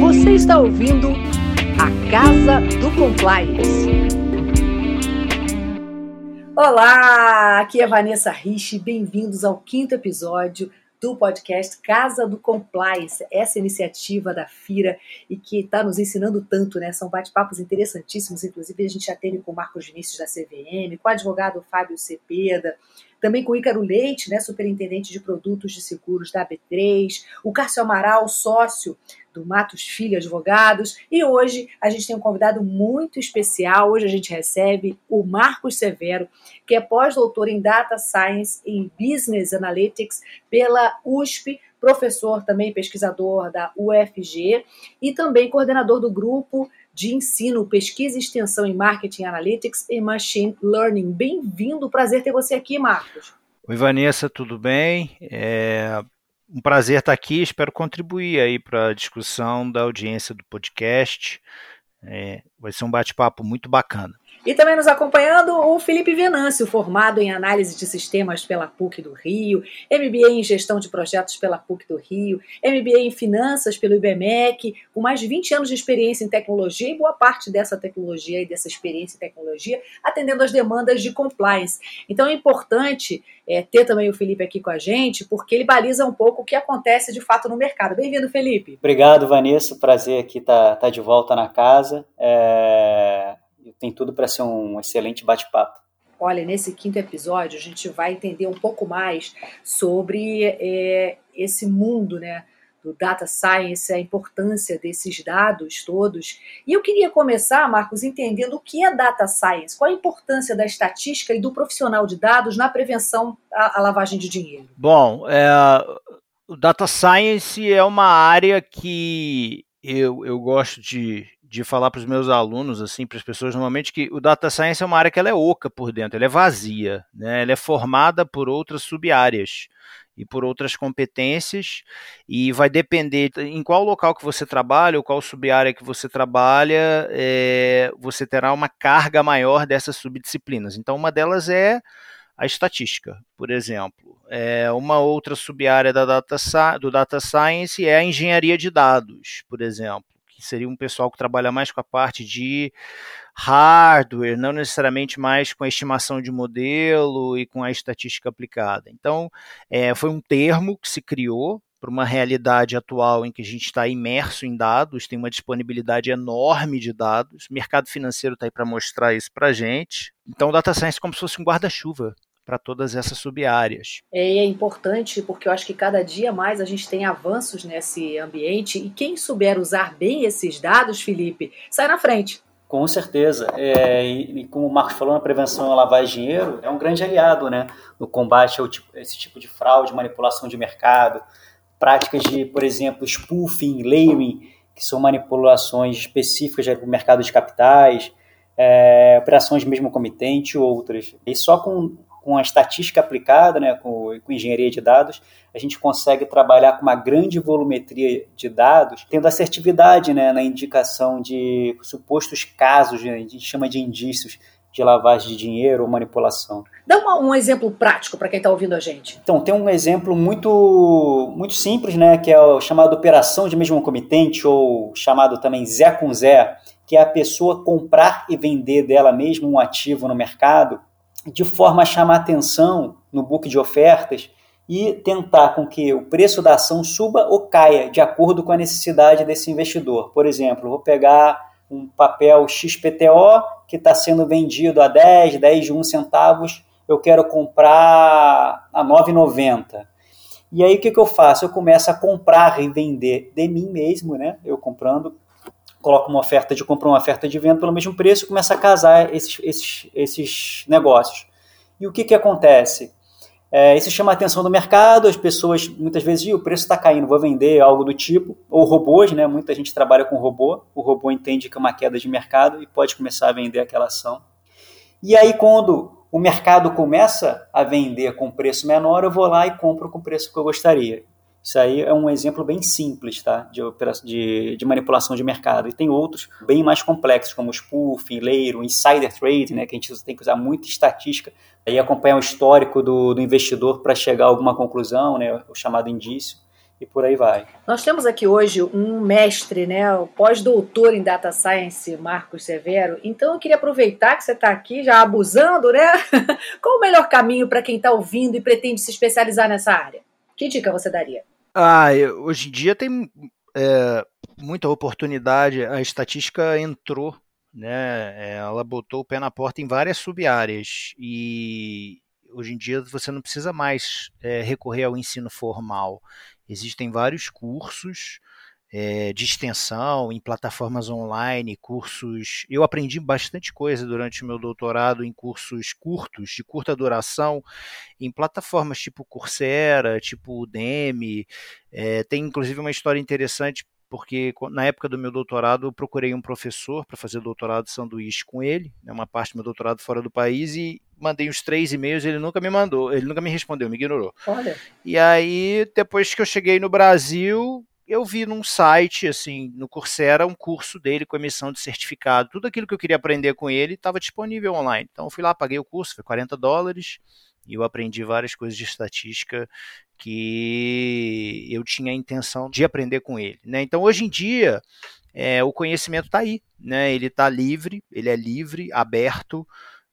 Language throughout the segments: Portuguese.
Você está ouvindo a Casa do Compliance. Olá, aqui é Vanessa Rich, bem-vindos ao quinto episódio do podcast Casa do Compliance, essa iniciativa da FIRA e que está nos ensinando tanto, né? São bate-papos interessantíssimos, inclusive a gente já teve com o Marcos Vinícius da CVM, com o advogado Fábio Cepeda, também com o Ícaro Leite, né, superintendente de produtos de seguros da AB3, o Cássio Amaral, sócio do Matos Filho Advogados, e hoje a gente tem um convidado muito especial. Hoje a gente recebe o Marcos Severo, que é pós-doutor em Data Science e Business Analytics pela USP, professor também pesquisador da UFG e também coordenador do grupo de ensino, pesquisa e extensão em Marketing Analytics e Machine Learning. Bem-vindo, prazer ter você aqui, Marcos. Oi, Vanessa, tudo bem? É um prazer estar aqui, espero contribuir aí para a discussão da audiência do podcast. É, vai ser um bate-papo muito bacana. E também nos acompanhando o Felipe Venâncio, formado em análise de sistemas pela PUC do Rio, MBA em gestão de projetos pela PUC do Rio, MBA em finanças pelo IBMEC, com mais de 20 anos de experiência em tecnologia e boa parte dessa tecnologia e dessa experiência em tecnologia atendendo às demandas de compliance. Então é importante é, ter também o Felipe aqui com a gente, porque ele baliza um pouco o que acontece de fato no mercado. Bem-vindo, Felipe. Obrigado, Vanessa. Prazer aqui estar tá, tá de volta na casa. É tem tudo para ser um excelente bate-papo. Olha, nesse quinto episódio a gente vai entender um pouco mais sobre é, esse mundo, né? do data science, a importância desses dados todos. E eu queria começar, Marcos, entendendo o que é data science, qual a importância da estatística e do profissional de dados na prevenção à, à lavagem de dinheiro. Bom, é, o data science é uma área que eu, eu gosto de, de falar para os meus alunos, assim, para as pessoas normalmente, que o data science é uma área que ela é oca por dentro, ela é vazia, né? ela é formada por outras sub-áreas e por outras competências e vai depender em qual local que você trabalha ou qual sub-área que você trabalha, é, você terá uma carga maior dessas subdisciplinas. Então, uma delas é a estatística, por exemplo. É, uma outra sub-área da data, do data science é a engenharia de dados, por exemplo que seria um pessoal que trabalha mais com a parte de hardware, não necessariamente mais com a estimação de modelo e com a estatística aplicada. Então, é, foi um termo que se criou para uma realidade atual em que a gente está imerso em dados, tem uma disponibilidade enorme de dados, o mercado financeiro está aí para mostrar isso para a gente. Então, data science é como se fosse um guarda-chuva para todas essas sub-áreas. É, é importante porque eu acho que cada dia mais a gente tem avanços nesse ambiente e quem souber usar bem esses dados, Felipe, sai na frente. Com certeza. É, e, e, como o Marcos falou, na prevenção à lavagem de dinheiro é um grande aliado né, no combate a tipo, esse tipo de fraude, manipulação de mercado, práticas de, por exemplo, spoofing, layering, que são manipulações específicas para o mercado de capitais, é, operações mesmo comitente e outras. E só com com a estatística aplicada, né, com, com, engenharia de dados, a gente consegue trabalhar com uma grande volumetria de dados, tendo assertividade né, na indicação de supostos casos, né, a gente chama de indícios de lavagem de dinheiro ou manipulação. Dá uma, um exemplo prático para quem está ouvindo a gente. Então, tem um exemplo muito, muito simples, né, que é o chamado operação de mesmo comitente, ou chamado também Zé com Zé, que é a pessoa comprar e vender dela mesma um ativo no mercado de forma a chamar atenção no book de ofertas e tentar com que o preço da ação suba ou caia de acordo com a necessidade desse investidor. Por exemplo, vou pegar um papel XPTO que está sendo vendido a 10, 10 de 1 centavos, eu quero comprar a 9,90. E aí o que, que eu faço? Eu começo a comprar e vender de mim mesmo, né? Eu comprando coloca uma oferta de compra, uma oferta de venda pelo mesmo preço e começa a casar esses, esses, esses negócios. E o que, que acontece? É, isso chama a atenção do mercado, as pessoas muitas vezes, o preço está caindo, vou vender algo do tipo, ou robôs, né? muita gente trabalha com robô, o robô entende que é uma queda de mercado e pode começar a vender aquela ação. E aí quando o mercado começa a vender com preço menor, eu vou lá e compro com o preço que eu gostaria. Isso aí é um exemplo bem simples tá? de, de, de manipulação de mercado. E tem outros bem mais complexos, como spoofing, leiro, insider trading, né? que a gente tem que usar muita estatística e acompanhar o histórico do, do investidor para chegar a alguma conclusão, né? o chamado indício. e por aí vai. Nós temos aqui hoje um mestre, né, o pós-doutor em Data Science, Marcos Severo. Então eu queria aproveitar que você está aqui já abusando, né? Qual o melhor caminho para quem está ouvindo e pretende se especializar nessa área? Que dica você daria? Ah, hoje em dia tem é, muita oportunidade. A estatística entrou, né? Ela botou o pé na porta em várias sub-áreas e hoje em dia você não precisa mais é, recorrer ao ensino formal. Existem vários cursos é, de extensão em plataformas online, cursos. Eu aprendi bastante coisa durante o meu doutorado em cursos curtos, de curta duração, em plataformas tipo Coursera, tipo Udemy. É, tem inclusive uma história interessante porque na época do meu doutorado eu procurei um professor para fazer doutorado de sanduíche com ele, né, uma parte do meu doutorado fora do país, e mandei uns três e-mails, ele nunca me mandou, ele nunca me respondeu, me ignorou. Olha. E aí, depois que eu cheguei no Brasil, eu vi num site, assim, no Coursera, um curso dele com emissão de certificado. Tudo aquilo que eu queria aprender com ele estava disponível online. Então eu fui lá, paguei o curso, foi 40 dólares, e eu aprendi várias coisas de estatística que eu tinha a intenção de aprender com ele. Né? Então, hoje em dia, é, o conhecimento está aí, né? ele está livre, ele é livre, aberto,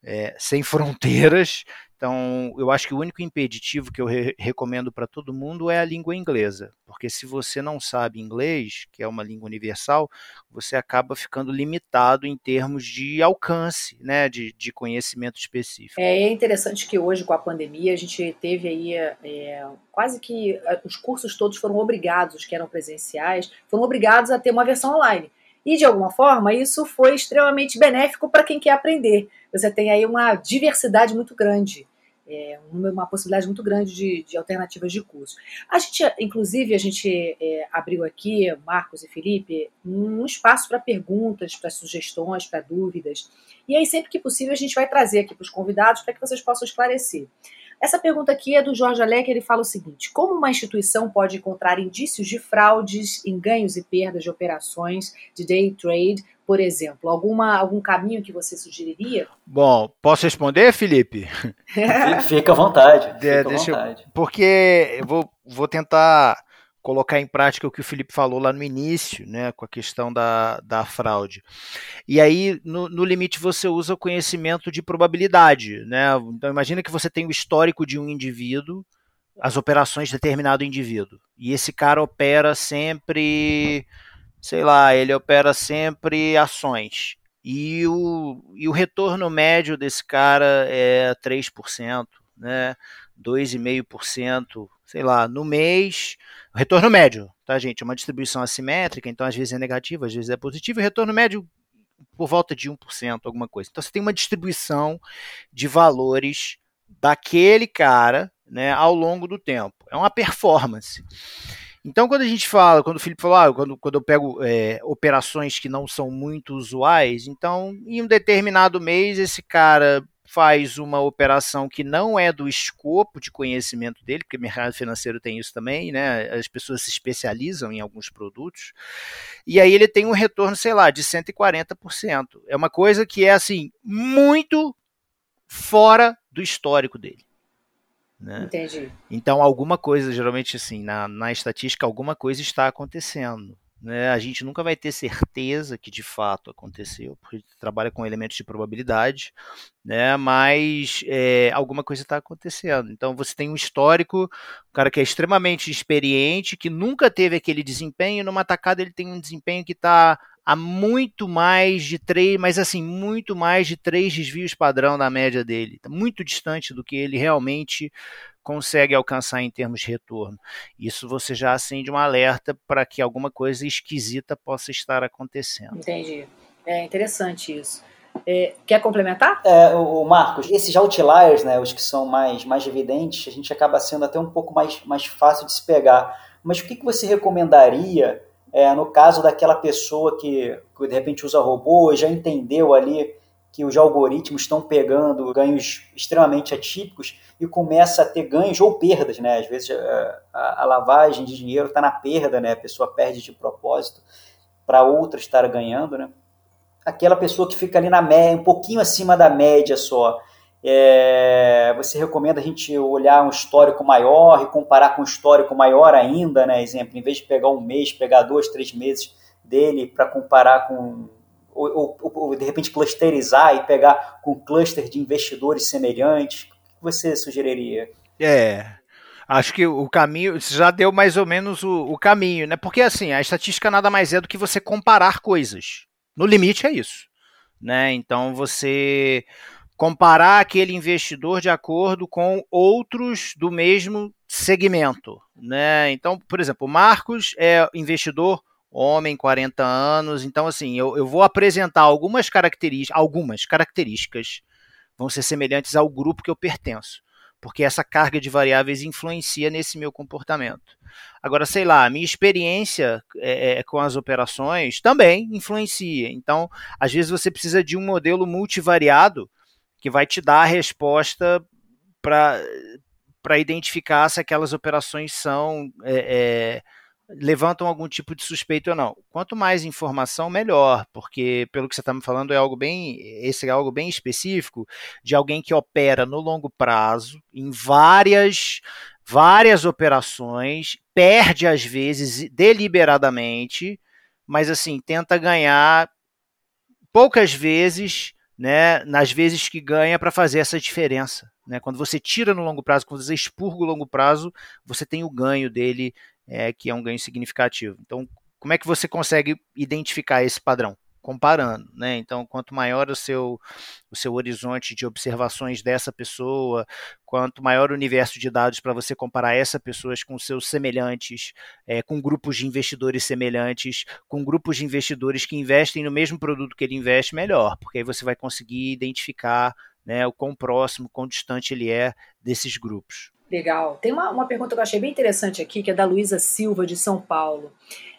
é, sem fronteiras, então, eu acho que o único impeditivo que eu re recomendo para todo mundo é a língua inglesa, porque se você não sabe inglês, que é uma língua universal, você acaba ficando limitado em termos de alcance, né, de, de conhecimento específico. É, é interessante que hoje, com a pandemia, a gente teve aí é, quase que os cursos todos foram obrigados, os que eram presenciais, foram obrigados a ter uma versão online. E, de alguma forma, isso foi extremamente benéfico para quem quer aprender. Você tem aí uma diversidade muito grande é, uma possibilidade muito grande de, de, alternativas de curso. A gente, inclusive, a gente é, abriu aqui, Marcos e Felipe, um espaço para perguntas, para sugestões, para dúvidas. E aí, sempre que possível, a gente vai trazer aqui para os convidados para que vocês possam esclarecer. Essa pergunta aqui é do Jorge Alec, ele fala o seguinte: como uma instituição pode encontrar indícios de fraudes em ganhos e perdas de operações de day trade por exemplo? Alguma, algum caminho que você sugeriria? Bom, posso responder, Felipe? Fica à vontade. Fica é, deixa vontade. Eu, porque eu vou, vou tentar colocar em prática o que o Felipe falou lá no início, né, com a questão da, da fraude. E aí, no, no limite, você usa o conhecimento de probabilidade. Né? Então, imagina que você tem o histórico de um indivíduo, as operações de determinado indivíduo. E esse cara opera sempre sei lá, ele opera sempre ações. E o, e o retorno médio desse cara é 3%, né? 2,5%, sei lá, no mês. Retorno médio, tá, gente? É uma distribuição assimétrica, então às vezes é negativo, às vezes é positivo. E retorno médio por volta de 1%, alguma coisa. Então você tem uma distribuição de valores daquele cara né, ao longo do tempo. É uma performance. Então, quando a gente fala, quando o Felipe falou, ah, quando, quando eu pego é, operações que não são muito usuais, então, em um determinado mês, esse cara faz uma operação que não é do escopo de conhecimento dele, porque o mercado financeiro tem isso também, né? As pessoas se especializam em alguns produtos. E aí ele tem um retorno, sei lá, de 140%. É uma coisa que é assim muito fora do histórico dele. Né? Entendi. Então, alguma coisa, geralmente assim, na, na estatística, alguma coisa está acontecendo. Né? A gente nunca vai ter certeza que de fato aconteceu, porque trabalha com elementos de probabilidade, né? mas é, alguma coisa está acontecendo. Então, você tem um histórico, um cara que é extremamente experiente, que nunca teve aquele desempenho, numa tacada ele tem um desempenho que está a muito mais de três, mas assim, muito mais de três desvios padrão da média dele. Tá muito distante do que ele realmente consegue alcançar em termos de retorno. Isso você já acende um alerta para que alguma coisa esquisita possa estar acontecendo. Entendi. É interessante isso. É, quer complementar? É, o Marcos, esses outliers, né, os que são mais, mais evidentes, a gente acaba sendo até um pouco mais, mais fácil de se pegar. Mas o que, que você recomendaria é, no caso daquela pessoa que, que de repente usa robô e já entendeu ali que os algoritmos estão pegando ganhos extremamente atípicos e começa a ter ganhos ou perdas, né? Às vezes é, a, a lavagem de dinheiro está na perda, né? A pessoa perde de propósito para outra estar ganhando, né? Aquela pessoa que fica ali na média, um pouquinho acima da média só, É, você recomenda a gente olhar um histórico maior e comparar com um histórico maior ainda, né? Exemplo, em vez de pegar um mês, pegar dois, três meses dele para comparar com ou, ou, ou, de repente clusterizar e pegar com cluster de investidores semelhantes? O que você sugeriria? É, acho que o caminho já deu mais ou menos o, o, caminho, né? Porque assim, a estatística nada mais é do que você comparar coisas. No limite é isso, né? Então você comparar aquele investidor de acordo com outros do mesmo segmento, né? Então, por exemplo, o Marcos é investidor homem, 40 anos. Então, assim, eu, eu vou apresentar algumas características, algumas características vão ser semelhantes ao grupo que eu pertenço, porque essa carga de variáveis influencia nesse meu comportamento. Agora, sei lá, a minha experiência é, é, com as operações também influencia. Então, às vezes você precisa de um modelo multivariado que vai te dar a resposta para identificar se aquelas operações são é, é levantam algum tipo de suspeito ou não. Quanto mais informação, melhor, porque pelo que você está me falando é algo bem, esse é algo bem específico de alguém que opera no longo prazo em várias várias operações, perde às vezes deliberadamente, mas assim tenta ganhar poucas vezes, né, nas vezes que ganha para fazer essa diferença. Né? Quando você tira no longo prazo, quando você expurga o longo prazo, você tem o ganho dele é, que é um ganho significativo. Então, como é que você consegue identificar esse padrão? Comparando, né? Então, quanto maior o seu, o seu horizonte de observações dessa pessoa, quanto maior o universo de dados para você comparar essa pessoa com seus semelhantes, é, com grupos de investidores semelhantes, com grupos de investidores que investem no mesmo produto que ele investe, melhor, porque aí você vai conseguir identificar né, o quão próximo, quão distante ele é desses grupos. Legal. Tem uma, uma pergunta que eu achei bem interessante aqui, que é da Luísa Silva, de São Paulo.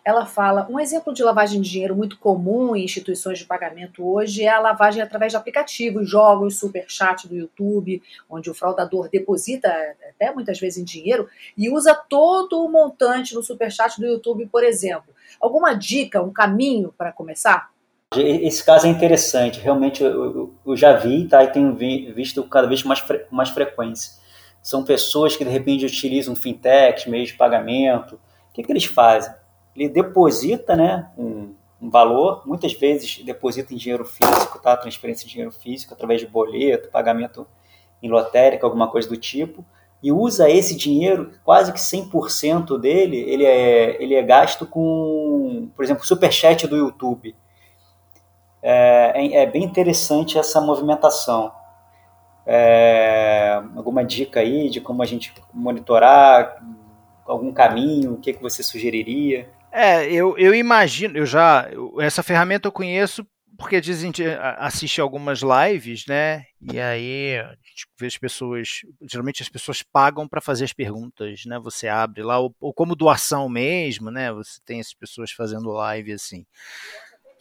Ela fala: um exemplo de lavagem de dinheiro muito comum em instituições de pagamento hoje é a lavagem através de aplicativos, jogos, superchat do YouTube, onde o fraudador deposita até muitas vezes em dinheiro e usa todo o montante no superchat do YouTube, por exemplo. Alguma dica, um caminho para começar? Esse caso é interessante, realmente eu, eu já vi tá, e tenho visto cada vez mais, mais frequência são pessoas que de repente utilizam fintechs, meios de pagamento. O que, que eles fazem? Ele deposita né, um, um, valor, muitas vezes deposita em dinheiro físico, tá? transferência de dinheiro físico através de boleto, pagamento em lotérica, alguma coisa do tipo, e usa esse dinheiro, quase que 100% dele, ele é, ele é gasto com, por exemplo, superchat do YouTube. É, é, é bem interessante essa movimentação. É, alguma dica aí de como a gente monitorar, algum caminho, o que, que você sugeriria? É, eu, eu imagino, eu já, eu, essa ferramenta eu conheço porque dizem assiste algumas lives, né? E aí a gente vê as pessoas, geralmente as pessoas pagam para fazer as perguntas, né? Você abre lá, ou, ou como doação mesmo, né? Você tem essas pessoas fazendo live assim.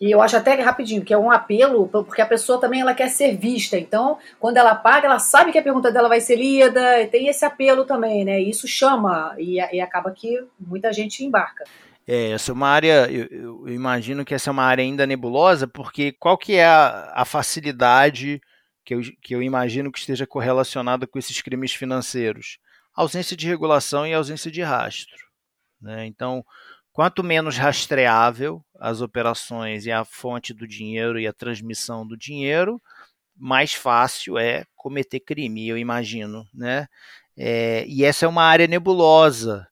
E eu acho até rapidinho que é um apelo, porque a pessoa também ela quer ser vista. Então, quando ela paga, ela sabe que a pergunta dela vai ser lida, e tem esse apelo também, né? E isso chama e, e acaba que muita gente embarca. É, essa é uma área, eu, eu, imagino que essa é uma área ainda nebulosa, porque qual que é a, a facilidade que eu, que eu imagino que esteja correlacionada com esses crimes financeiros? ausência de regulação e ausência de rastro. Né? Então, Quanto menos rastreável as operações e a fonte do dinheiro e a transmissão do dinheiro, mais fácil é cometer crime, eu imagino, né? É, e essa é uma área nebulosa,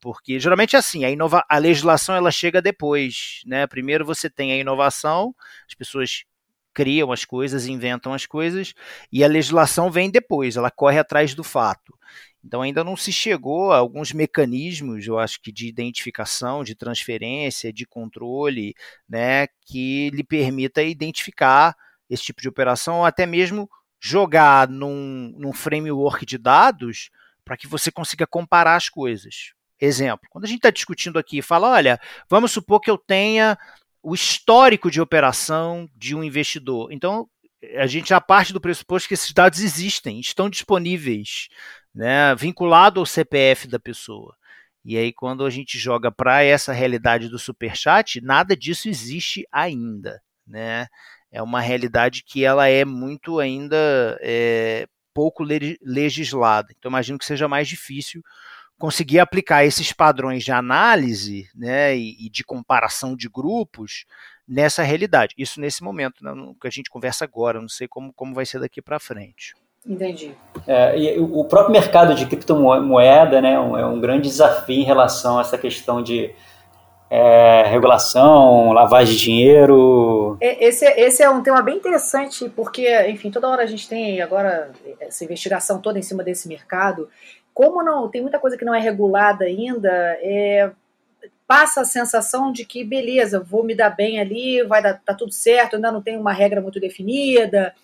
porque geralmente é assim, a, inova a legislação ela chega depois, né? Primeiro você tem a inovação, as pessoas criam as coisas, inventam as coisas, e a legislação vem depois, ela corre atrás do fato. Então ainda não se chegou a alguns mecanismos, eu acho que de identificação, de transferência, de controle, né, que lhe permita identificar esse tipo de operação, ou até mesmo jogar num, num framework de dados para que você consiga comparar as coisas. Exemplo, quando a gente está discutindo aqui, fala, olha, vamos supor que eu tenha o histórico de operação de um investidor. Então, a gente já parte do pressuposto que esses dados existem, estão disponíveis né, vinculado ao CPF da pessoa. E aí, quando a gente joga para essa realidade do superchat, nada disso existe ainda. Né? É uma realidade que ela é muito ainda é, pouco legislada. Então imagino que seja mais difícil conseguir aplicar esses padrões de análise né, e, e de comparação de grupos nessa realidade. Isso nesse momento, né, no que a gente conversa agora, não sei como, como vai ser daqui para frente. Entendi. É, e o próprio mercado de criptomoeda né, é um grande desafio em relação a essa questão de é, regulação, lavagem de dinheiro. É, esse, esse é um tema bem interessante, porque, enfim, toda hora a gente tem agora essa investigação toda em cima desse mercado. Como não tem muita coisa que não é regulada ainda, é, passa a sensação de que, beleza, vou me dar bem ali, vai dar tá tudo certo, ainda não tem uma regra muito definida.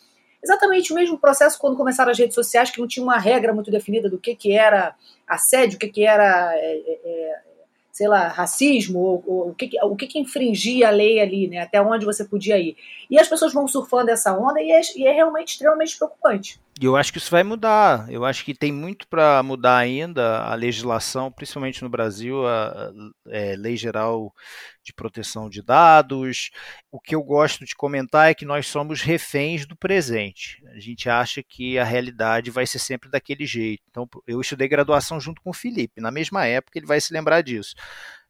Exatamente o mesmo processo quando começaram as redes sociais, que não tinha uma regra muito definida do que, que era assédio, o que, que era é, é, é sei lá, racismo, ou, ou, o, que, o que, que infringia a lei ali, né? Até onde você podia ir. E as pessoas vão surfando essa onda e é, e é realmente extremamente preocupante. E eu acho que isso vai mudar. Eu acho que tem muito para mudar ainda a legislação, principalmente no Brasil, a, é, lei geral de proteção de dados. O que eu gosto de comentar é que nós somos reféns do presente. A gente acha que a realidade vai ser sempre daquele jeito. Então, eu estudei graduação junto com o Felipe. Na mesma época, ele vai se lembrar disso.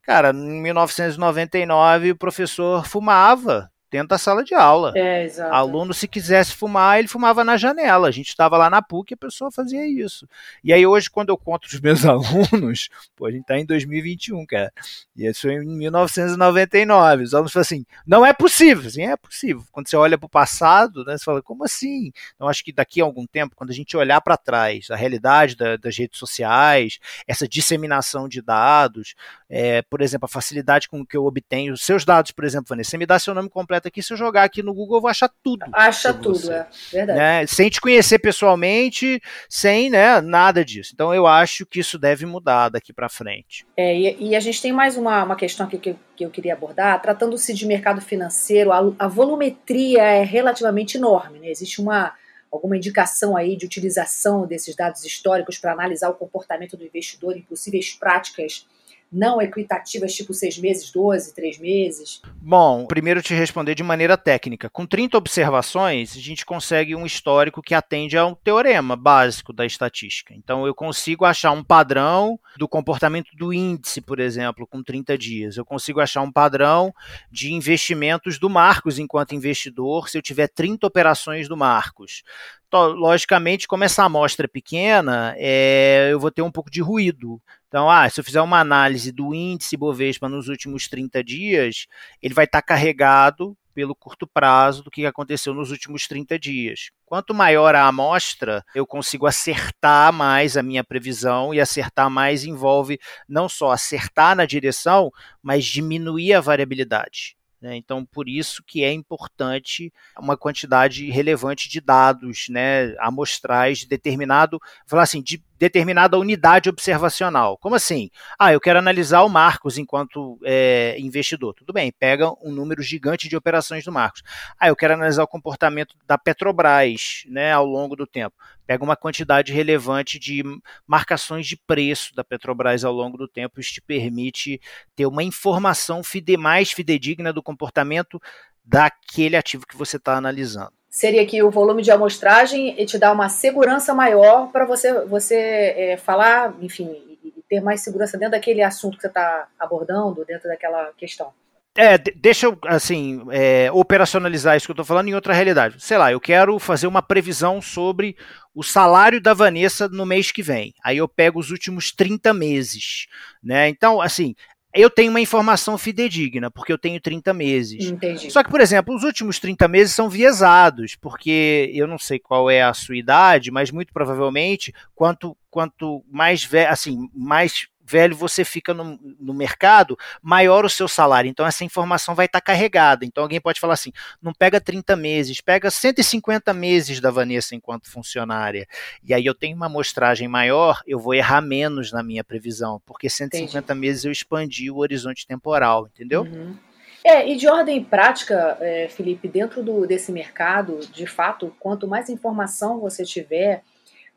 Cara, em 1999, o professor fumava dentro da sala de aula. É, exato. Aluno, se quisesse fumar, ele fumava na janela. A gente estava lá na PUC e a pessoa fazia isso. E aí hoje, quando eu conto os meus alunos, pô, a gente está em 2021, cara. E isso em 1999. Os alunos falam assim, não é possível. Assim, é possível. Quando você olha para o passado, né, você fala, como assim? Então acho que daqui a algum tempo, quando a gente olhar para trás, a realidade da, das redes sociais, essa disseminação de dados, é, por exemplo, a facilidade com que eu obtenho os seus dados, por exemplo, Vanessa, você me dá seu nome completo aqui, se eu jogar aqui no Google, eu vou achar tudo. Acha tudo, você, é verdade. Né? Sem te conhecer pessoalmente, sem né, nada disso. Então eu acho que isso deve mudar daqui para frente. É, e, e, a gente tem mais uma, uma questão aqui que, que eu queria abordar. Tratando-se de mercado financeiro, a, a volumetria é relativamente enorme. Né? Existe uma alguma indicação aí de utilização desses dados históricos para analisar o comportamento do investidor em possíveis práticas não equitativas, tipo seis meses, 12, três meses? Bom, primeiro te responder de maneira técnica. Com 30 observações, a gente consegue um histórico que atende a um teorema básico da estatística. Então, eu consigo achar um padrão do comportamento do índice, por exemplo, com 30 dias. Eu consigo achar um padrão de investimentos do Marcos enquanto investidor, se eu tiver 30 operações do Marcos logicamente, como essa amostra é pequena, é, eu vou ter um pouco de ruído. Então, ah, se eu fizer uma análise do índice Bovespa nos últimos 30 dias, ele vai estar carregado pelo curto prazo do que aconteceu nos últimos 30 dias. Quanto maior a amostra, eu consigo acertar mais a minha previsão e acertar mais envolve não só acertar na direção, mas diminuir a variabilidade. Né? Então, por isso que é importante uma quantidade relevante de dados né, amostrais de determinado, falar assim, de determinada unidade observacional. Como assim? Ah, eu quero analisar o Marcos enquanto é, investidor. Tudo bem, pega um número gigante de operações do Marcos. Ah, eu quero analisar o comportamento da Petrobras né, ao longo do tempo. Pega uma quantidade relevante de marcações de preço da Petrobras ao longo do tempo. Isso te permite ter uma informação fide mais fidedigna do comportamento daquele ativo que você está analisando seria que o volume de amostragem te dá uma segurança maior para você, você é, falar, enfim, e ter mais segurança dentro daquele assunto que você está abordando, dentro daquela questão. É, deixa eu, assim, é, operacionalizar isso que eu estou falando em outra realidade. Sei lá, eu quero fazer uma previsão sobre o salário da Vanessa no mês que vem. Aí eu pego os últimos 30 meses, né? Então, assim, eu tenho uma informação fidedigna, porque eu tenho 30 meses. Entendi. Só que, por exemplo, os últimos 30 meses são viesados, porque eu não sei qual é a sua idade, mas muito provavelmente, quanto, quanto mais velho, assim, mais velho você fica no, no mercado, maior o seu salário. Então essa informação vai estar tá carregada. Então alguém pode falar assim: não pega 30 meses, pega 150 meses da Vanessa enquanto funcionária. E aí eu tenho uma amostragem maior, eu vou errar menos na minha previsão, porque 150 Entendi. meses eu expandi o horizonte temporal, entendeu? Uhum. É, e de ordem prática, é, Felipe, dentro do, desse mercado, de fato, quanto mais informação você tiver,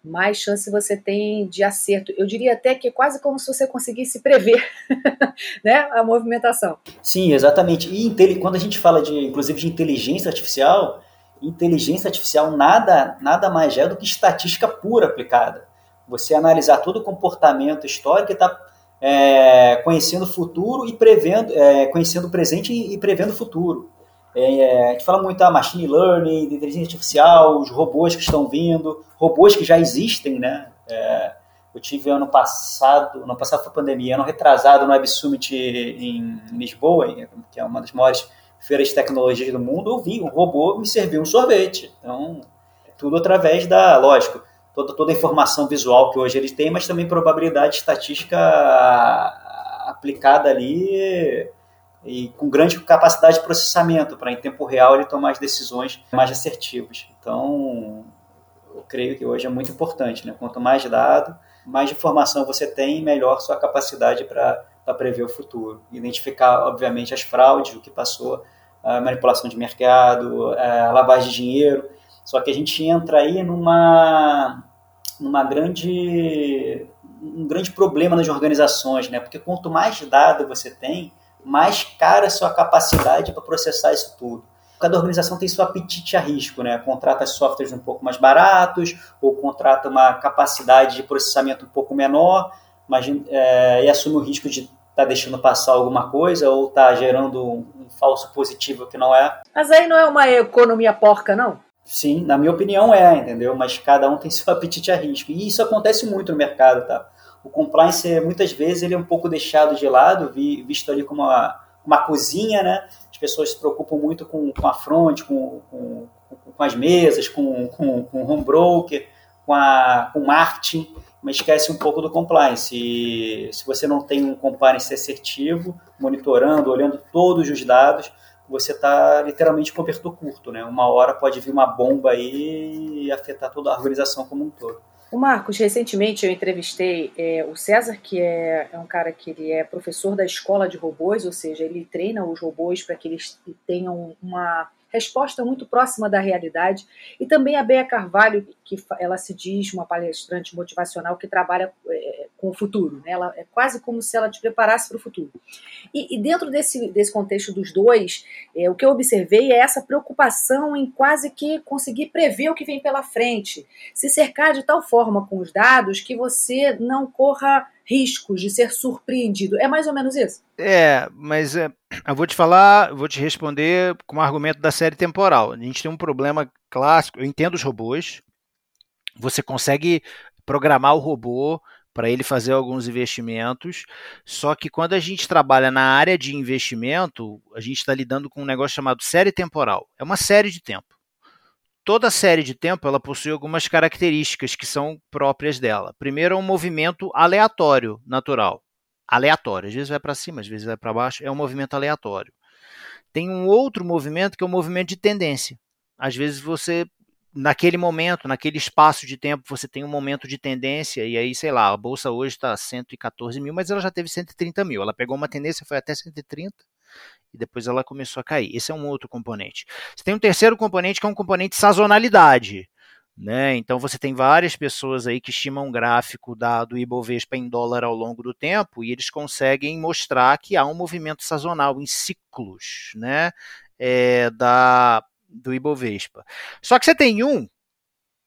mais chance você tem de acerto. Eu diria até que é quase como se você conseguisse prever né, a movimentação. Sim, exatamente. E quando a gente fala de, inclusive, de inteligência artificial, inteligência artificial nada, nada mais é do que estatística pura aplicada. Você analisar todo o comportamento histórico e está é, conhecendo o futuro e prevendo, é, conhecendo o presente e, e prevendo o futuro. É, a gente fala muito da machine learning, de inteligência artificial, os robôs que estão vindo, robôs que já existem, né? É, eu tive ano passado, ano passado foi pandemia, ano retrasado no Web Summit em Lisboa, que é uma das maiores feiras de tecnologia do mundo, eu vi um robô me servir um sorvete. Então, é tudo através da, lógico, toda, toda a informação visual que hoje eles têm, mas também probabilidade estatística aplicada ali e com grande capacidade de processamento para em tempo real ele tomar as decisões mais assertivas. Então, eu creio que hoje é muito importante, né? Quanto mais dado, mais informação você tem, melhor sua capacidade para prever o futuro. Identificar, obviamente, as fraudes, o que passou, a manipulação de mercado, a lavagem de dinheiro. Só que a gente entra aí numa, numa grande um grande problema nas organizações, né? Porque quanto mais dado você tem, mais cara a sua capacidade para processar isso tudo. Cada organização tem seu apetite a risco, né? Contrata softwares um pouco mais baratos ou contrata uma capacidade de processamento um pouco menor, mas, é, e assume o risco de estar tá deixando passar alguma coisa ou tá gerando um, um falso positivo que não é. Mas aí não é uma economia porca, não? Sim, na minha opinião é, entendeu? Mas cada um tem seu apetite a risco. E isso acontece muito no mercado, tá? O compliance muitas vezes ele é um pouco deixado de lado, visto ali como uma, uma cozinha, né? As pessoas se preocupam muito com, com a front, com, com, com as mesas, com, com, com o home broker, com, a, com marketing, mas esquece um pouco do compliance. E se você não tem um compliance assertivo, monitorando, olhando todos os dados, você está literalmente cobertor curto, né? Uma hora pode vir uma bomba aí e afetar toda a organização como um todo. O Marcos, recentemente eu entrevistei é, o César, que é, é, um cara que ele é professor da escola de robôs, ou seja, ele treina os robôs para que eles tenham uma resposta muito próxima da realidade. E também a Bea Carvalho, que ela se diz uma palestrante motivacional que trabalha é, com o futuro. Né? Ela é quase como se ela te preparasse para o futuro. E, e, dentro desse, desse contexto dos dois, é, o que eu observei é essa preocupação em quase que conseguir prever o que vem pela frente, se cercar de tal forma com os dados que você não corra riscos de ser surpreendido. É mais ou menos isso? É, mas é, eu vou te falar, vou te responder com um argumento da série temporal. A gente tem um problema clássico. Eu entendo os robôs. Você consegue programar o robô para ele fazer alguns investimentos. Só que quando a gente trabalha na área de investimento, a gente está lidando com um negócio chamado série temporal. É uma série de tempo toda série de tempo ela possui algumas características que são próprias dela. Primeiro é um movimento aleatório, natural. Aleatório, às vezes vai para cima, às vezes vai para baixo, é um movimento aleatório. Tem um outro movimento que é o um movimento de tendência. Às vezes você naquele momento, naquele espaço de tempo, você tem um momento de tendência, e aí, sei lá, a bolsa hoje está 114 mil, mas ela já teve 130 mil. Ela pegou uma tendência, foi até 130, e depois ela começou a cair. Esse é um outro componente. Você tem um terceiro componente que é um componente sazonalidade. Né? Então você tem várias pessoas aí que estimam um gráfico da, do Ibovespa em dólar ao longo do tempo e eles conseguem mostrar que há um movimento sazonal em ciclos né? É, da, do Ibovespa. Só que você tem um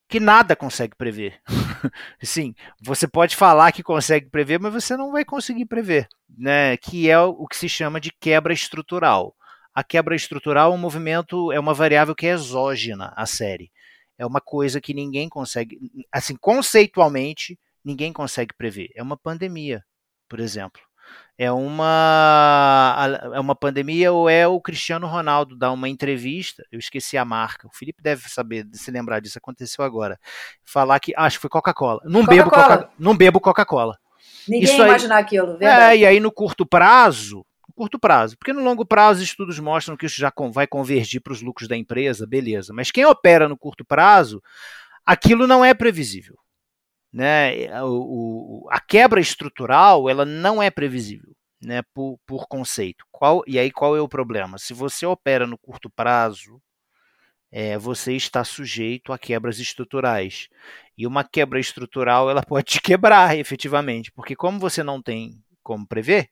que nada consegue prever. Sim, você pode falar que consegue prever, mas você não vai conseguir prever, né? Que é o que se chama de quebra estrutural. A quebra estrutural é um movimento, é uma variável que é exógena à série. É uma coisa que ninguém consegue, assim, conceitualmente, ninguém consegue prever. É uma pandemia, por exemplo é uma é uma pandemia ou é o Cristiano Ronaldo dar uma entrevista, eu esqueci a marca, o Felipe deve saber, se lembrar disso, aconteceu agora. Falar que, acho que foi Coca-Cola. Não, Coca bebo Coca, não bebo Coca-Cola. Ninguém Isso ia imaginar aquilo, verdade. É, e aí no curto prazo, curto prazo, porque no longo prazo estudos mostram que isso já vai convergir para os lucros da empresa, beleza. Mas quem opera no curto prazo, aquilo não é previsível né, o, o, a quebra estrutural ela não é previsível né, por, por conceito. Qual, e aí qual é o problema? Se você opera no curto prazo, é, você está sujeito a quebras estruturais. E uma quebra estrutural ela pode te quebrar efetivamente, porque como você não tem como prever,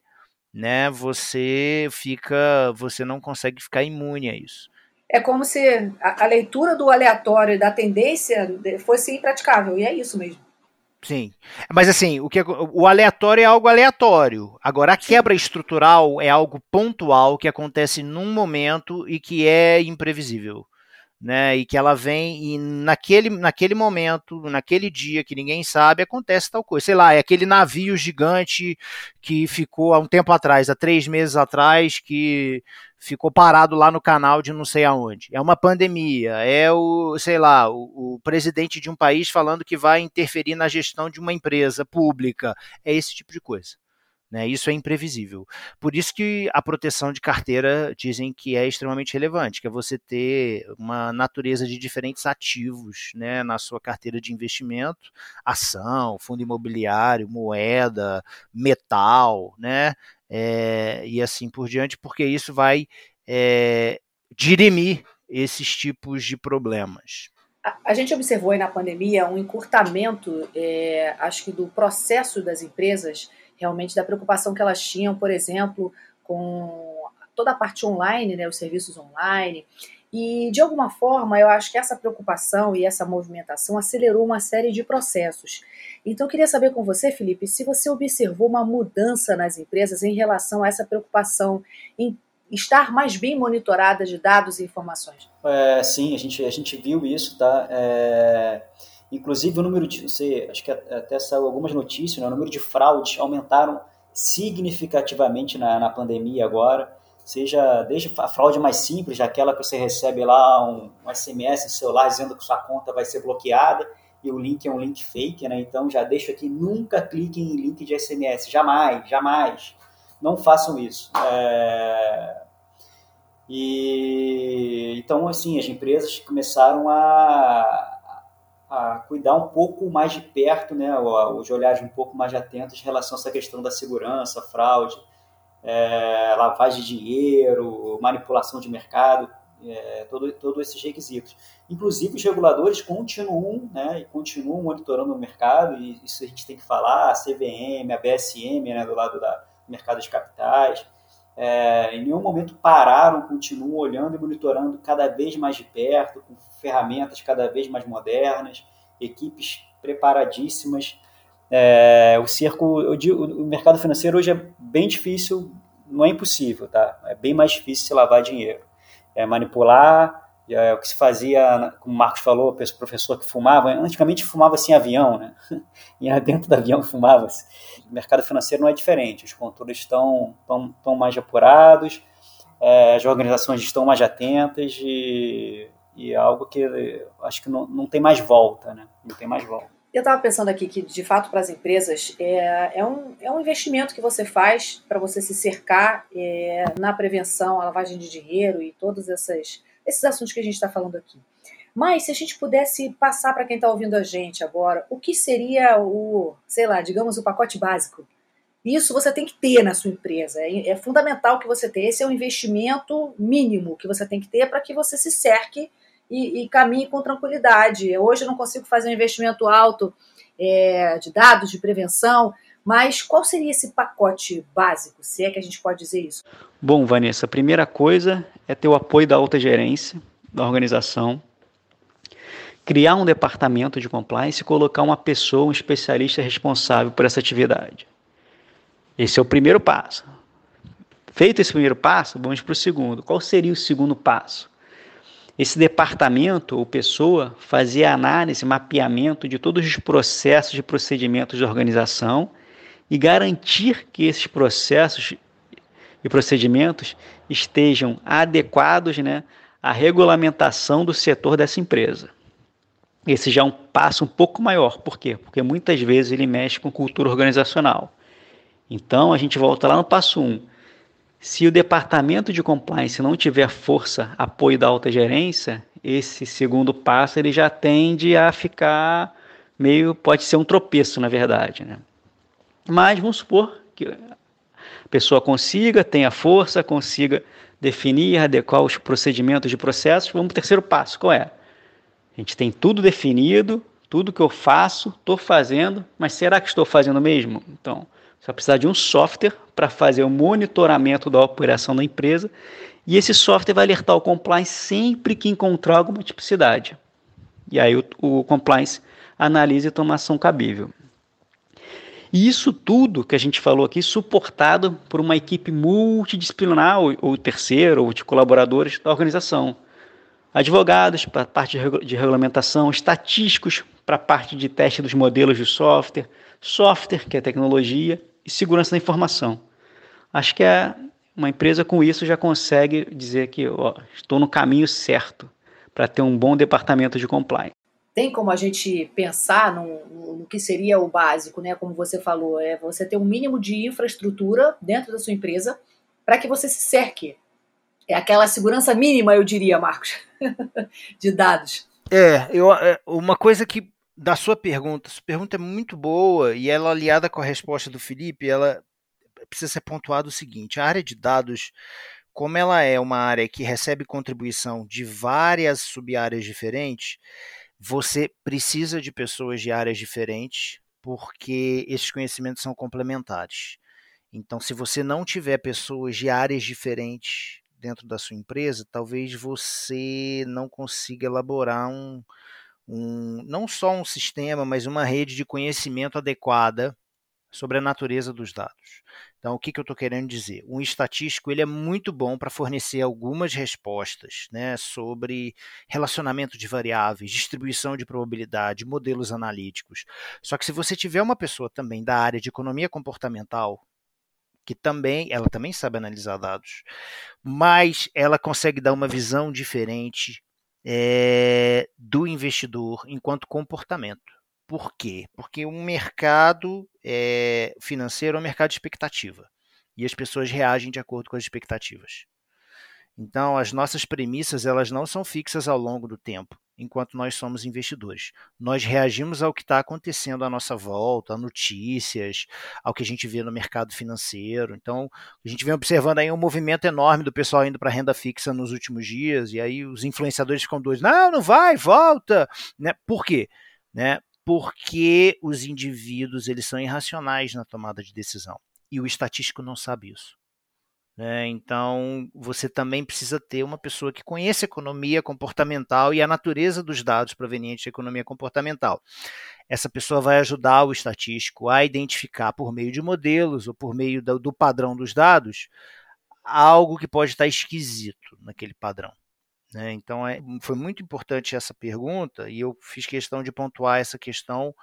né, você fica, você não consegue ficar imune a isso. É como se a, a leitura do aleatório e da tendência fosse impraticável, e é isso mesmo. Sim. Mas assim, o, que, o aleatório é algo aleatório. Agora, a quebra estrutural é algo pontual que acontece num momento e que é imprevisível né? E que ela vem e naquele, naquele momento, naquele dia que ninguém sabe, acontece tal coisa. Sei lá, é aquele navio gigante que ficou há um tempo atrás, há três meses atrás, que ficou parado lá no canal de não sei aonde. É uma pandemia, é o, sei lá, o, o presidente de um país falando que vai interferir na gestão de uma empresa pública. É esse tipo de coisa. Né? Isso é imprevisível. Por isso que a proteção de carteira dizem que é extremamente relevante, que é você ter uma natureza de diferentes ativos né, na sua carteira de investimento, ação, fundo imobiliário, moeda, metal, né? É, e assim por diante, porque isso vai é, dirimir esses tipos de problemas. A, gente observou aí na pandemia um encurtamento, é, acho que do processo das empresas realmente da preocupação que elas tinham, por exemplo, com toda a parte online, né, os serviços online. E, de alguma forma, eu acho que essa preocupação e essa movimentação acelerou uma série de processos. Então, eu queria saber com você, Felipe, se você observou uma mudança nas empresas em relação a essa preocupação em estar mais bem monitorada de dados e informações. É, sim, a gente, a gente viu isso, tá? É Inclusive, o número de. Você, acho que até saiu algumas notícias, né? o número de fraudes aumentaram significativamente na, na pandemia agora. Seja desde a fraude mais simples, aquela que você recebe lá um, um SMS no celular dizendo que sua conta vai ser bloqueada e o link é um link fake, né? Então já deixo aqui, nunca cliquem em link de SMS, jamais, jamais. Não façam isso. É... E então assim, as empresas começaram a, a cuidar um pouco mais de perto, né, os olhares um pouco mais atentos em relação a essa questão da segurança, fraude, é, lavagem de dinheiro, manipulação de mercado, é, todo, todos esses requisitos. Inclusive, os reguladores continuam, né, e continuam monitorando o mercado, e isso a gente tem que falar, a CVM, a BSM, né, do lado da mercado de capitais, é, em nenhum momento pararam, continuam olhando e monitorando cada vez mais de perto, com ferramentas cada vez mais modernas, equipes preparadíssimas. É, o cerco, digo, o mercado financeiro hoje é bem difícil, não é impossível, tá? É bem mais difícil se lavar dinheiro. É manipular, é o que se fazia, como o Marcos falou, o professor que fumava, antigamente fumava-se em avião, né? E dentro do avião fumava-se. O mercado financeiro não é diferente, os controles estão, estão, estão mais apurados, é, as organizações estão mais atentas e, e é algo que acho que não, não tem mais volta, né? Não tem mais volta. Eu estava pensando aqui que, de fato, para as empresas, é, é, um, é um investimento que você faz para você se cercar é, na prevenção, a lavagem de dinheiro e todos essas, esses assuntos que a gente está falando aqui. Mas se a gente pudesse passar para quem está ouvindo a gente agora, o que seria o, sei lá, digamos, o pacote básico? Isso você tem que ter na sua empresa. É, é fundamental que você tenha. Esse é um investimento mínimo que você tem que ter para que você se cerque e, e, caminhe com tranquilidade. Hoje eu não consigo fazer um investimento alto é, de dados, de prevenção, mas qual seria esse pacote básico, se é que a gente pode dizer isso? Bom, Vanessa, a primeira coisa é ter o apoio da alta gerência da organização, criar um departamento de compliance e colocar uma pessoa, um especialista responsável por essa atividade. Esse é o primeiro passo. Feito esse primeiro passo, vamos para o segundo. Qual seria o segundo passo? Esse departamento ou pessoa fazia análise, mapeamento de todos os processos e procedimentos da organização e garantir que esses processos e procedimentos estejam adequados né, à regulamentação do setor dessa empresa. Esse já é um passo um pouco maior. Por quê? Porque muitas vezes ele mexe com cultura organizacional. Então a gente volta lá no passo 1. Um. Se o departamento de compliance não tiver força, apoio da alta gerência, esse segundo passo ele já tende a ficar meio, pode ser um tropeço na verdade, né? Mas vamos supor que a pessoa consiga, tenha força, consiga definir, adequar os procedimentos de processos. Vamos para o terceiro passo, qual é? A gente tem tudo definido, tudo que eu faço, estou fazendo, mas será que estou fazendo mesmo? Então, vai precisar de um software para fazer o monitoramento da operação da empresa e esse software vai alertar o compliance sempre que encontrar alguma tipicidade. E aí o, o compliance analisa e toma ação cabível. E isso tudo que a gente falou aqui, suportado por uma equipe multidisciplinar, ou, ou terceiro, ou de colaboradores da organização. Advogados para a parte de regulamentação, estatísticos para a parte de teste dos modelos de software, software, que é tecnologia, e segurança da informação. Acho que é uma empresa com isso já consegue dizer que ó, estou no caminho certo para ter um bom departamento de compliance tem como a gente pensar no, no, que seria o básico, né? Como você falou, é você ter um mínimo de infraestrutura dentro da sua empresa para que você se cerque. É aquela segurança mínima, eu diria, Marcos, de dados. É, eu, é, uma coisa que da sua pergunta, sua pergunta é muito boa e ela aliada com a resposta do Felipe, ela precisa ser pontuado o seguinte: a área de dados como ela é uma área que recebe contribuição de várias sub-áreas diferentes, você precisa de pessoas de áreas diferentes, porque esses conhecimentos são complementares. Então, se você não tiver pessoas de áreas diferentes dentro da sua empresa, talvez você não consiga elaborar um, um não só um sistema, mas uma rede de conhecimento adequada sobre a natureza dos dados. Então, o que, que eu estou querendo dizer? Um estatístico ele é muito bom para fornecer algumas respostas né, sobre relacionamento de variáveis, distribuição de probabilidade, modelos analíticos. Só que se você tiver uma pessoa também da área de economia comportamental, que também ela também sabe analisar dados, mas ela consegue dar uma visão diferente é, do investidor enquanto comportamento. Por quê? Porque um mercado é, financeiro é um mercado de expectativa. E as pessoas reagem de acordo com as expectativas. Então, as nossas premissas elas não são fixas ao longo do tempo, enquanto nós somos investidores. Nós reagimos ao que está acontecendo à nossa volta, a notícias, ao que a gente vê no mercado financeiro. Então, a gente vem observando aí um movimento enorme do pessoal indo para a renda fixa nos últimos dias, e aí os influenciadores ficam doidos. Não, não vai, volta. Né? Por quê? Né? Porque os indivíduos eles são irracionais na tomada de decisão e o estatístico não sabe isso. Né? Então você também precisa ter uma pessoa que conheça economia comportamental e a natureza dos dados provenientes da economia comportamental. Essa pessoa vai ajudar o estatístico a identificar por meio de modelos ou por meio do, do padrão dos dados algo que pode estar esquisito naquele padrão. Né? Então é, foi muito importante essa pergunta e eu fiz questão de pontuar essa questão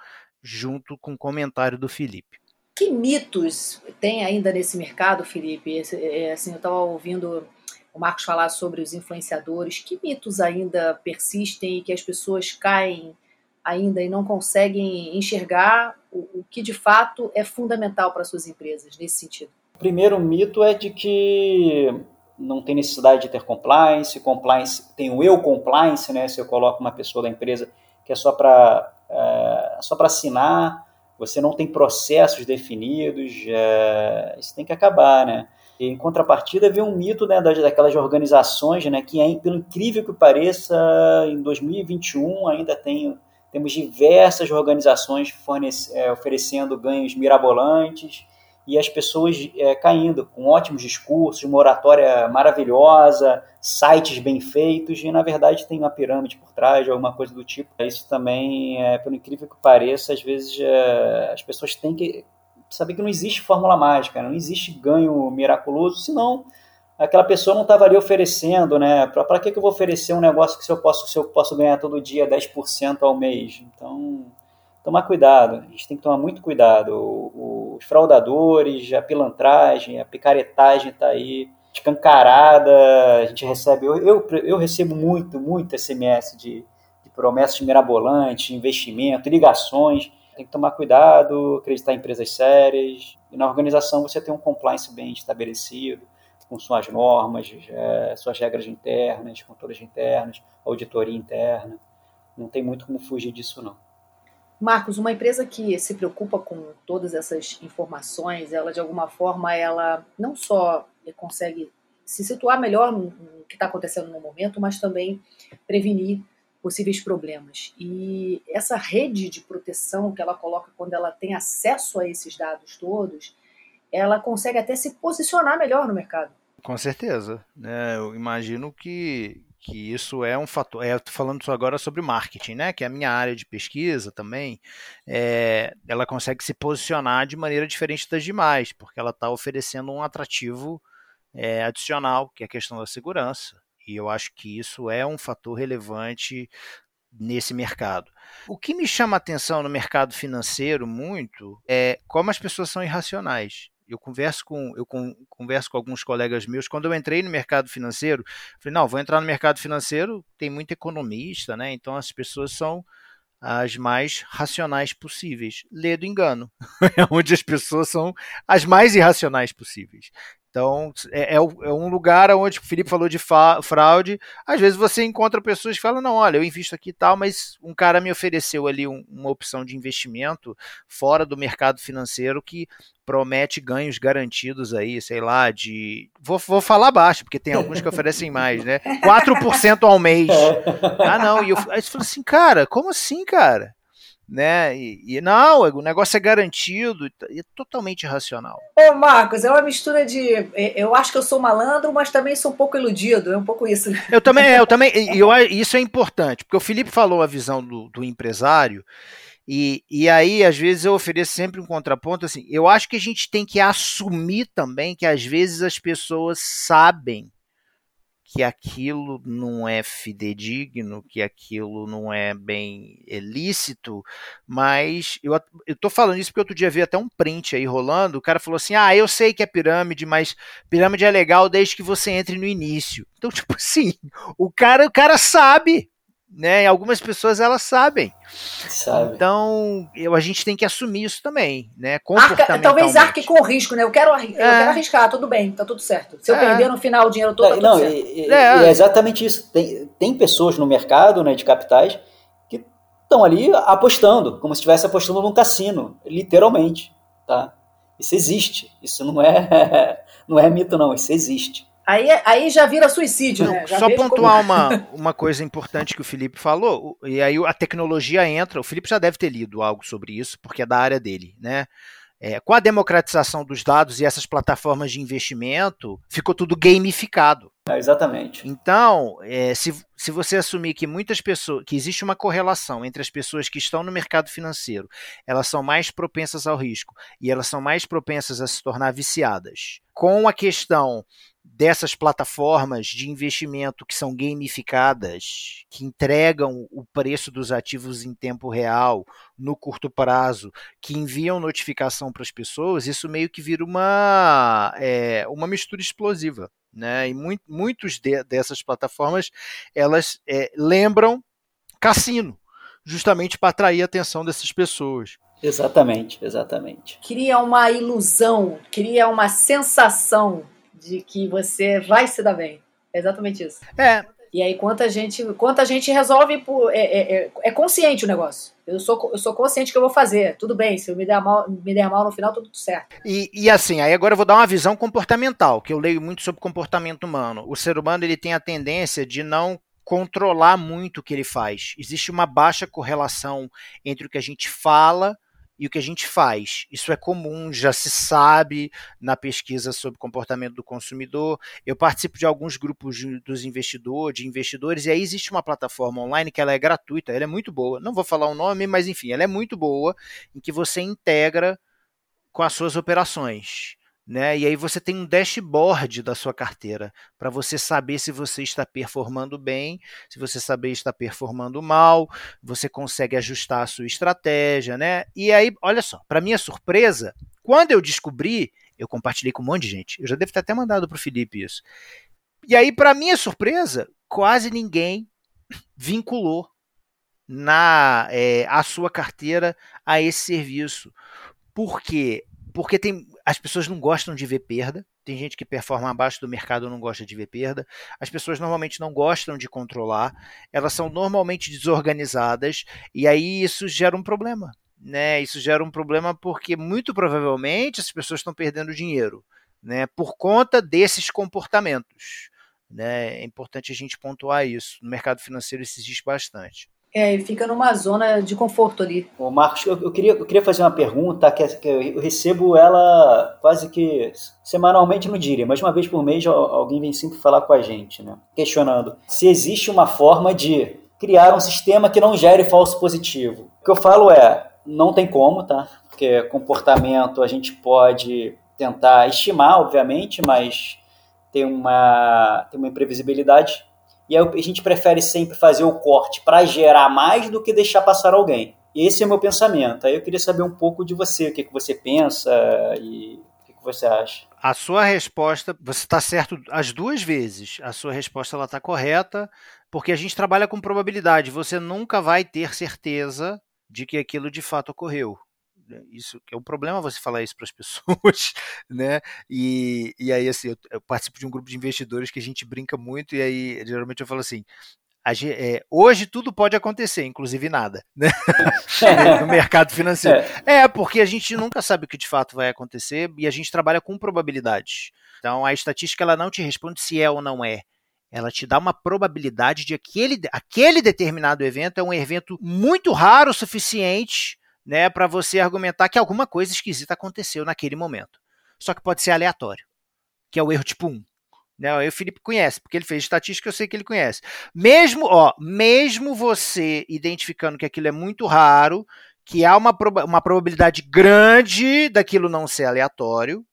junto com o comentário do Felipe. Que mitos tem ainda nesse mercado, Felipe? É, assim, eu estava ouvindo o Marcos falar sobre os influenciadores. Que mitos ainda persistem e que as pessoas caem ainda e não conseguem enxergar o, o que de fato é fundamental para suas empresas nesse sentido? O primeiro mito é de que não tem necessidade de ter compliance, compliance tem o eu compliance, né? Se eu coloco uma pessoa da empresa que é só para é, só para assinar, você não tem processos definidos, é, isso tem que acabar, né? E, em contrapartida, vem um mito né, daquelas organizações, né, que, é, pelo incrível que pareça, em 2021 ainda tem, temos diversas organizações fornece, é, oferecendo ganhos mirabolantes, e as pessoas é, caindo com ótimos discursos, uma oratória maravilhosa, sites bem feitos, e na verdade tem uma pirâmide por trás, alguma coisa do tipo. Isso também, é, pelo incrível que pareça, às vezes é, as pessoas têm que saber que não existe fórmula mágica, não existe ganho miraculoso, senão aquela pessoa não estava ali oferecendo, né? Para que, que eu vou oferecer um negócio que se eu posso, se eu posso ganhar todo dia 10% ao mês? Então, tomar cuidado, a gente tem que tomar muito cuidado. Os fraudadores, a pilantragem, a picaretagem está aí escancarada, a gente recebe, eu, eu, eu, recebo muito, muito SMS de, de promessas mirabolantes, investimento, ligações, tem que tomar cuidado, acreditar em empresas sérias, e na organização você tem um compliance bem estabelecido, com suas normas, é, suas regras internas, controles internos, auditoria interna, não tem muito como fugir disso não. Marcos, uma empresa que se preocupa com todas essas informações, ela de alguma forma ela não só consegue se situar melhor no, que está acontecendo no momento, mas também prevenir possíveis problemas. E essa rede de proteção que ela coloca quando ela tem acesso a esses dados todos, ela consegue até se posicionar melhor no mercado. Com certeza. É, eu imagino que, que isso é um fator. É, falando agora sobre marketing, né? Que é a minha área de pesquisa também. É, ela consegue se posicionar de maneira diferente das demais, porque ela está oferecendo um atrativo é, adicional, que é a questão da segurança. E eu acho que isso é um fator relevante nesse mercado. O que me chama a atenção no mercado financeiro muito é como as pessoas são irracionais eu converso com eu converso com alguns colegas meus quando eu entrei no mercado financeiro falei não vou entrar no mercado financeiro tem muito economista né então as pessoas são as mais racionais possíveis. Lê do engano é onde as pessoas são as mais irracionais possíveis então, é, é, é, um lugar onde o Felipe falou de fraude. Às vezes você encontra pessoas que falam: não, olha, eu invisto aqui e tal, mas um cara me ofereceu ali um, uma opção de investimento fora do mercado financeiro que promete ganhos garantidos aí, sei lá, de. Vou, vou falar baixo, porque tem alguns que oferecem mais, né? 4% ao mês. Ah, não. E eu, aí você fala assim, cara, como assim, cara? Né? E, e, não, o negócio é garantido, é totalmente irracional. Ô, Marcos, é uma mistura de. É, eu acho que eu sou malandro, mas também sou um pouco iludido, é um pouco isso. Eu também, eu também, eu, isso é importante, porque o Felipe falou a visão do, do empresário. E, e aí, às vezes, eu ofereço sempre um contraponto assim. Eu acho que a gente tem que assumir também que às vezes as pessoas sabem que aquilo não é fidedigno, que aquilo não é bem ilícito, mas eu, eu tô falando isso porque outro dia vi até um print aí rolando, o cara falou assim, ah, eu sei que é pirâmide, mas pirâmide é legal desde que você entre no início. Então, tipo assim, o cara, o cara sabe, né? Algumas pessoas elas sabem. Sabe. Então, eu, a gente tem que assumir isso também, né? Arca, talvez arque com risco, né? Eu quero, eu é. quero arriscar, tudo bem, tá tudo certo. Se eu é. perder no final o dinheiro todo, tá não, e, é. é. exatamente isso. Tem, tem pessoas no mercado, né, de capitais que estão ali apostando, como se estivesse apostando num cassino, literalmente, tá? Isso existe. Isso não é não é mito não, isso existe. Aí, aí já vira suicídio, Não, né? Já só pontuar como... uma, uma coisa importante que o Felipe falou, e aí a tecnologia entra, o Felipe já deve ter lido algo sobre isso, porque é da área dele, né? É, com a democratização dos dados e essas plataformas de investimento, ficou tudo gamificado. É, exatamente. Então, é, se, se você assumir que muitas pessoas, que existe uma correlação entre as pessoas que estão no mercado financeiro, elas são mais propensas ao risco e elas são mais propensas a se tornar viciadas. Com a questão dessas plataformas de investimento que são gamificadas, que entregam o preço dos ativos em tempo real, no curto prazo, que enviam notificação para as pessoas, isso meio que vira uma, é, uma mistura explosiva. Né? E muito, muitos de, dessas plataformas elas é, lembram cassino, justamente para atrair a atenção dessas pessoas. Exatamente, exatamente. Cria uma ilusão, cria uma sensação de que você vai se dar bem. É exatamente isso. É. E aí, quanta gente, quanta gente resolve por. É, é, é, é, consciente o negócio. Eu sou, eu sou consciente que eu vou fazer. Tudo bem, se eu me der mal, me der mal no final, tudo certo. E, e assim, aí agora eu vou dar uma visão comportamental, que eu leio muito sobre comportamento humano. O ser humano ele tem a tendência de não controlar muito o que ele faz. Existe uma baixa correlação entre o que a gente fala e o que a gente faz. Isso é comum, já se sabe na pesquisa sobre comportamento do consumidor. Eu participo de alguns grupos de, dos investidores, de investidores, e aí existe uma plataforma online que ela é gratuita, ela é muito boa. Não vou falar o nome, mas enfim, ela é muito boa, em que você integra com as suas operações. Né? E aí você tem um dashboard da sua carteira para você saber se você está performando bem, se você saber está performando mal, você consegue ajustar a sua estratégia, né? E aí, olha só, para minha surpresa, quando eu descobri, eu compartilhei com um monte de gente. Eu já devo ter até mandado para o Felipe isso. E aí, para minha surpresa, quase ninguém vinculou na é, a sua carteira a esse serviço. Por quê? Porque tem as pessoas não gostam de ver perda. tem gente que performa abaixo do mercado não gosta de ver perda. As pessoas normalmente não gostam de controlar, elas são normalmente desorganizadas e aí isso gera um problema. Né? Isso gera um problema porque muito provavelmente as pessoas estão perdendo dinheiro né? por conta desses comportamentos. Né? É importante a gente pontuar isso. No mercado financeiro isso existe bastante. É, e fica numa zona de conforto ali. Ô Marcos, eu, eu, queria, eu queria fazer uma pergunta que, que, eu recebo ela quase que semanalmente, não diria, mas uma vez por mês alguém vem sempre falar com a gente, né? Questionando se existe uma forma de criar um sistema que não gere falso positivo. O que eu falo é, não tem como, tá? Porque comportamento a gente pode tentar estimar, obviamente, mas tem uma, tem uma imprevisibilidade e aí a gente prefere sempre fazer o corte para gerar mais do que deixar passar alguém. Esse é o meu pensamento. Aí eu queria saber um pouco de você, o que, que você pensa e o que, que você acha. A sua resposta, você está certo as duas vezes. A sua resposta ela está correta, porque a gente trabalha com probabilidade. Você nunca vai ter certeza de que aquilo de fato ocorreu isso é um problema você falar isso para as pessoas, né? E, e aí, assim, eu, eu, participo de um grupo de investidores que a gente brinca muito, e aí geralmente eu falo assim. É, hoje tudo pode acontecer, inclusive nada, né? no mercado financeiro. É. é, porque a gente nunca sabe o que de fato vai acontecer e a gente trabalha com probabilidades. Então a estatística ela não te responde se é ou não é ela te dá uma probabilidade de aquele, aquele determinado evento é um evento muito raro o suficiente né, para você argumentar que alguma coisa esquisita aconteceu naquele momento. Só que pode ser aleatório, que é o erro tipo 1. Né? O Felipe conhece, porque ele fez estatística, eu sei que ele conhece. Mesmo, ó, mesmo você identificando que aquilo é muito raro, que há uma, proba uma probabilidade grande daquilo não ser aleatório,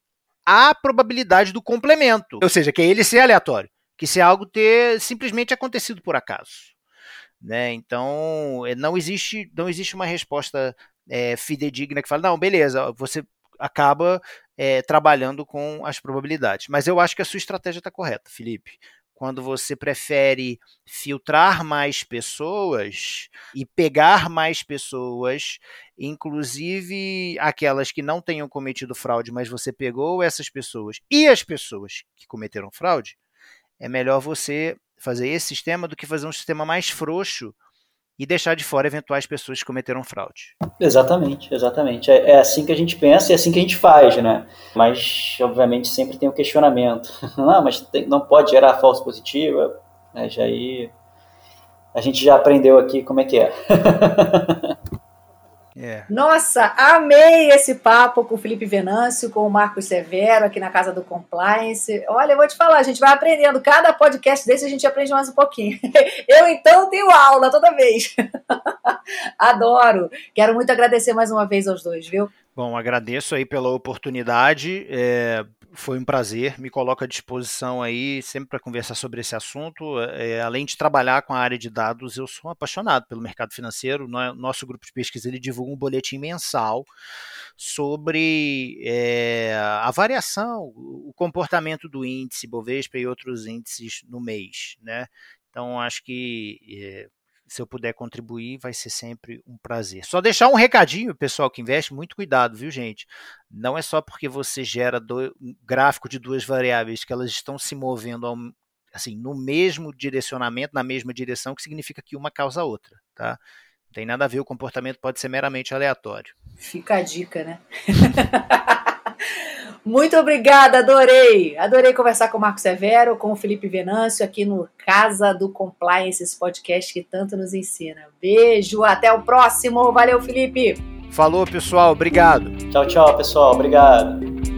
há a probabilidade do complemento, ou seja, que é ele ser aleatório, que se algo ter simplesmente acontecido por acaso. Né? Então, não existe, não existe uma resposta é, fidedigna que fala, não, beleza, você acaba é, trabalhando com as probabilidades. Mas eu acho que a sua estratégia está correta, Felipe. Quando você prefere filtrar mais pessoas e pegar mais pessoas, inclusive aquelas que não tenham cometido fraude, mas você pegou essas pessoas e as pessoas que cometeram fraude, é melhor você fazer esse sistema do que fazer um sistema mais frouxo e deixar de fora eventuais pessoas que cometeram fraude. Exatamente, exatamente. É, é, assim que a gente pensa e é assim que a gente faz, né? Mas, obviamente, sempre tem o um questionamento. não, mas tem, não pode gerar falso positiva. Né? Já aí a gente já aprendeu aqui como é que é. É. Nossa, amei esse papo com o Felipe Venâncio, com o Marcos Severo aqui na Casa do Compliance. Olha, eu vou te falar, a gente vai aprendendo. Cada podcast desse a gente aprende mais um pouquinho. Eu, então, tenho aula toda vez. Adoro. Quero muito agradecer mais uma vez aos dois, viu? Bom, agradeço aí pela oportunidade. É, foi um prazer, me coloco à disposição aí sempre para conversar sobre esse assunto. É, além de trabalhar com a área de dados, eu sou apaixonado pelo mercado financeiro. Nosso grupo de pesquisa ele divulga um boletim mensal sobre é, a variação, o comportamento do índice Bovespa e outros índices no mês, né? Então acho que é, se eu puder contribuir, vai ser sempre um prazer. Só deixar um recadinho, pessoal que investe, muito cuidado, viu, gente? Não é só porque você gera do, um gráfico de duas variáveis que elas estão se movendo ao, assim, no mesmo direcionamento, na mesma direção, que significa que uma causa a outra, tá? Não tem nada a ver, o comportamento pode ser meramente aleatório. Fica a dica, né? Muito obrigada, adorei. Adorei conversar com o Marco Severo, com o Felipe Venâncio aqui no Casa do Compliance, esse podcast que tanto nos ensina. Beijo, até o próximo. Valeu, Felipe. Falou, pessoal. Obrigado. Tchau, tchau, pessoal. Obrigado.